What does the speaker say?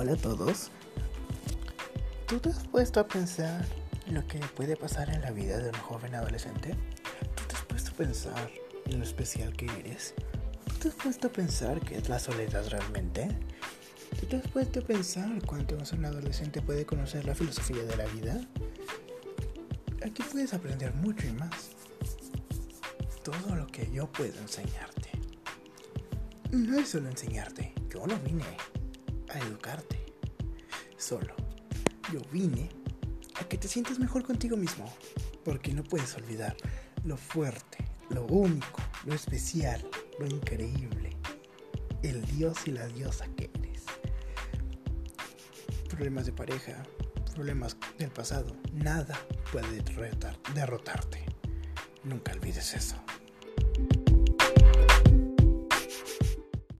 Hola a todos. ¿Tú te has puesto a pensar en lo que puede pasar en la vida de un joven adolescente? ¿Tú te has puesto a pensar en lo especial que eres? ¿Tú te has puesto a pensar qué es la soledad realmente? ¿Tú te has puesto a pensar cuánto un adolescente puede conocer la filosofía de la vida? Aquí puedes aprender mucho y más. Todo lo que yo puedo enseñarte. No es solo enseñarte, yo no vine. Solo, yo vine a que te sientas mejor contigo mismo, porque no puedes olvidar lo fuerte, lo único, lo especial, lo increíble, el dios y la diosa que eres. Problemas de pareja, problemas del pasado, nada puede derrotarte. Nunca olvides eso.